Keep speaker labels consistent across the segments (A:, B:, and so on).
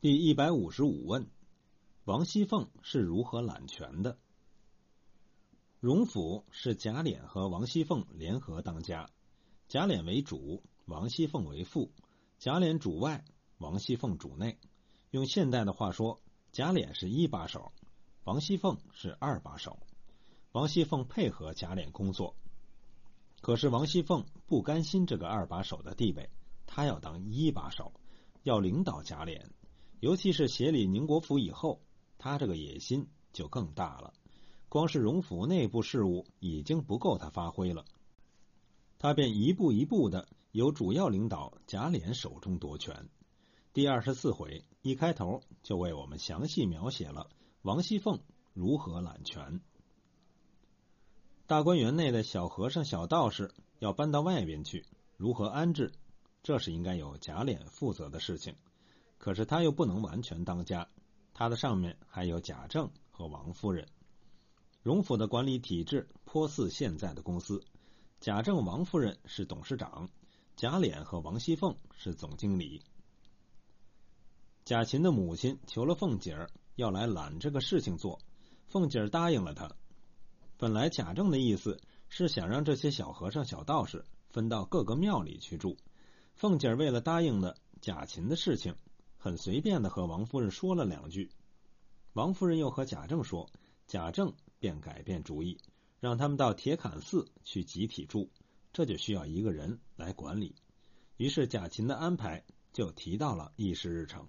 A: 第一百五十五问：王熙凤是如何揽权的？荣府是贾琏和王熙凤联合当家，贾琏为主，王熙凤为副，贾琏主外，王熙凤主内。用现代的话说，贾琏是一把手，王熙凤是二把手。王熙凤配合贾琏工作，可是王熙凤不甘心这个二把手的地位，她要当一把手，要领导贾琏。尤其是协理宁国府以后，他这个野心就更大了。光是荣府内部事务已经不够他发挥了，他便一步一步的由主要领导贾琏手中夺权。第二十四回一开头就为我们详细描写了王熙凤如何揽权。大观园内的小和尚、小道士要搬到外边去，如何安置？这是应该由贾琏负责的事情。可是他又不能完全当家，他的上面还有贾政和王夫人。荣府的管理体制颇似现在的公司，贾政、王夫人是董事长，贾琏和王熙凤是总经理。贾琴的母亲求了凤姐儿要来揽这个事情做，凤姐儿答应了他。本来贾政的意思是想让这些小和尚、小道士分到各个庙里去住，凤姐儿为了答应了贾琴的事情。很随便的和王夫人说了两句，王夫人又和贾政说，贾政便改变主意，让他们到铁槛寺去集体住，这就需要一个人来管理。于是贾琴的安排就提到了议事日程。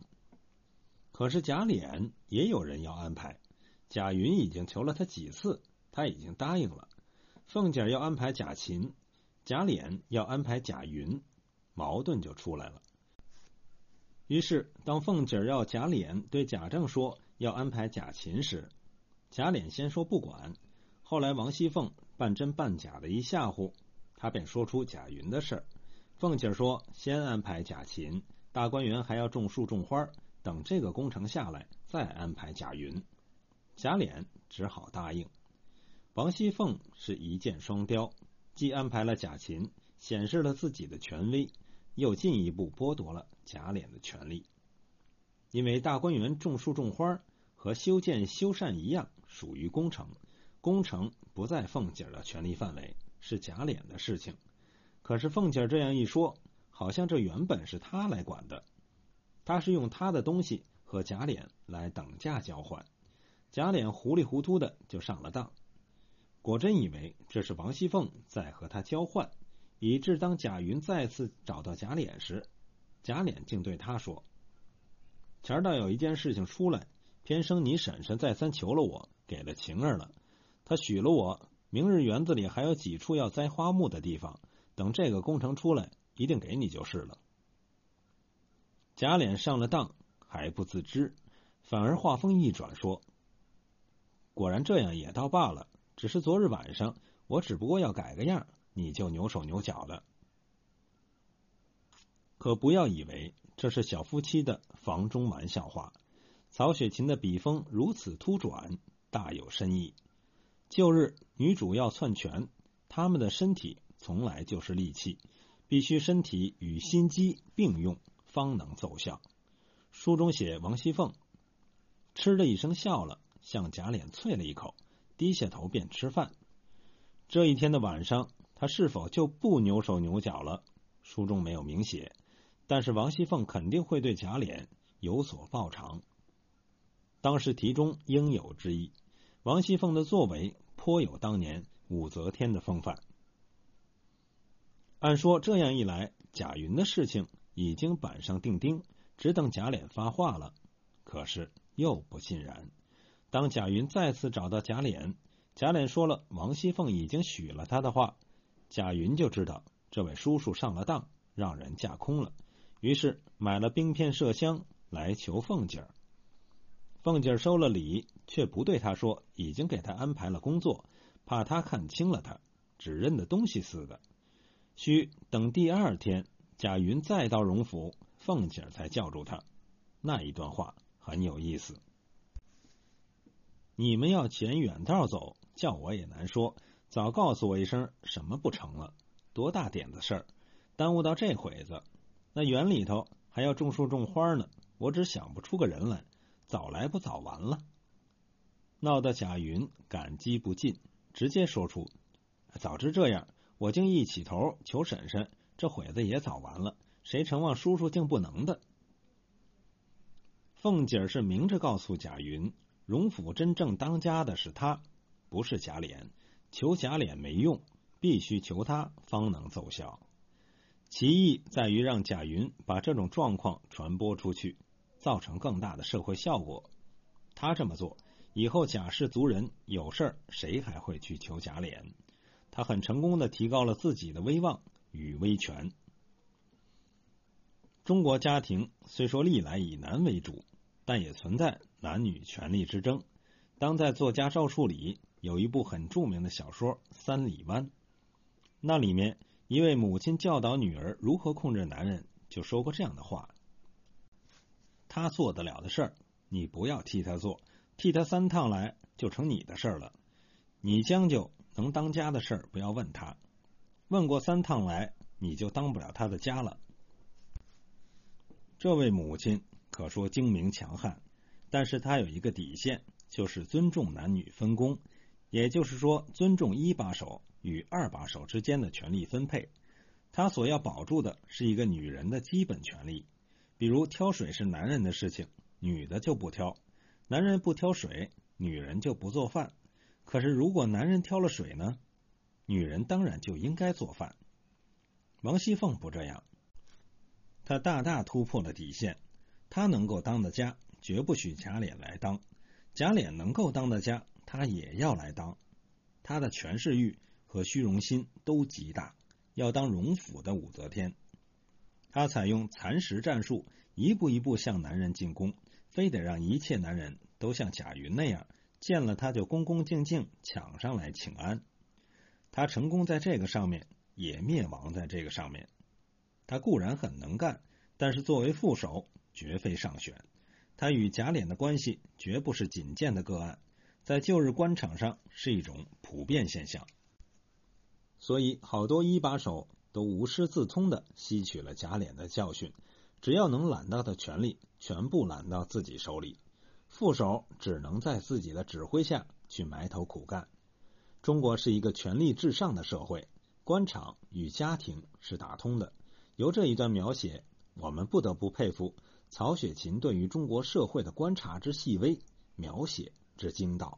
A: 可是贾琏也有人要安排，贾云已经求了他几次，他已经答应了。凤姐要安排贾琴，贾琏要安排贾云，矛盾就出来了。于是，当凤姐儿要贾琏对贾政说要安排贾琴时，贾琏先说不管。后来王熙凤半真半假的一吓唬，他便说出贾云的事儿凤姐儿说先安排贾琴，大观园还要种树种花，等这个工程下来再安排贾云。贾琏只好答应。王熙凤是一箭双雕，既安排了贾琴，显示了自己的权威。又进一步剥夺了贾琏的权利，因为大观园种树种花和修建修缮一样，属于工程，工程不在凤姐的权力范围，是贾琏的事情。可是凤姐这样一说，好像这原本是她来管的，她是用她的东西和贾琏来等价交换，贾琏糊里糊涂的就上了当，果真以为这是王熙凤在和他交换。以致当贾云再次找到贾琏时，贾琏竟对他说：“前儿倒有一件事情出来，偏生你婶婶再三求了我，给了晴儿了，他许了我，明日园子里还有几处要栽花木的地方，等这个工程出来，一定给你就是了。”贾琏上了当还不自知，反而话锋一转说：“果然这样也倒罢了，只是昨日晚上我只不过要改个样。”你就扭手扭脚的，可不要以为这是小夫妻的房中玩笑话。曹雪芹的笔锋如此突转，大有深意。旧日女主要篡权，他们的身体从来就是利器，必须身体与心机并用，方能奏效。书中写王熙凤，嗤的一声笑了，向贾琏啐了一口，低下头便吃饭。这一天的晚上。他是否就不扭手扭脚了？书中没有明写，但是王熙凤肯定会对贾琏有所报偿。当时题中应有之意。王熙凤的作为颇有当年武则天的风范。按说这样一来，贾云的事情已经板上钉钉，只等贾琏发话了。可是又不尽然。当贾云再次找到贾琏，贾琏说了王熙凤已经许了他的话。贾云就知道这位叔叔上了当，让人架空了，于是买了冰片麝香来求凤姐儿。凤姐儿收了礼，却不对他说已经给他安排了工作，怕他看清了他，只认得东西似的。需等第二天，贾云再到荣府，凤姐儿才叫住他。那一段话很有意思。你们要捡远道走，叫我也难说。早告诉我一声，什么不成了？多大点子事儿，耽误到这会子。那园里头还要种树种花呢，我只想不出个人来，早来不早完了。闹得贾云感激不尽，直接说出：“早知这样，我竟一起头求婶婶，这会子也早完了。谁承望叔叔竟不能的？”凤姐是明着告诉贾云，荣府真正当家的是他，不是贾琏。求贾琏没用，必须求他方能奏效。其意在于让贾云把这种状况传播出去，造成更大的社会效果。他这么做，以后贾氏族人有事儿，谁还会去求贾琏？他很成功的提高了自己的威望与威权。中国家庭虽说历来以男为主，但也存在男女权力之争。当代作家赵树理有一部很著名的小说《三里湾》，那里面一位母亲教导女儿如何控制男人，就说过这样的话：“他做得了的事儿，你不要替他做，替他三趟来就成你的事儿了。你将就能当家的事儿，不要问他，问过三趟来，你就当不了他的家了。”这位母亲可说精明强悍，但是她有一个底线，就是尊重男女分工，也就是说，尊重一把手与二把手之间的权力分配。他所要保住的是一个女人的基本权利，比如挑水是男人的事情，女的就不挑；男人不挑水，女人就不做饭。可是如果男人挑了水呢？女人当然就应该做饭。王熙凤不这样。她大大突破了底线，她能够当的家，绝不许贾琏来当；贾琏能够当的家，他也要来当。他的权势欲和虚荣心都极大，要当荣府的武则天。他采用蚕食战术，一步一步向男人进攻，非得让一切男人都像贾云那样，见了他就恭恭敬敬抢上来请安。他成功在这个上面，也灭亡在这个上面。他固然很能干，但是作为副手绝非上选。他与贾琏的关系绝不是仅见的个案，在旧日官场上是一种普遍现象。所以，好多一把手都无师自通的吸取了贾琏的教训，只要能揽到的权力，全部揽到自己手里。副手只能在自己的指挥下去埋头苦干。中国是一个权力至上的社会，官场与家庭是打通的。由这一段描写，我们不得不佩服曹雪芹对于中国社会的观察之细微，描写之精到。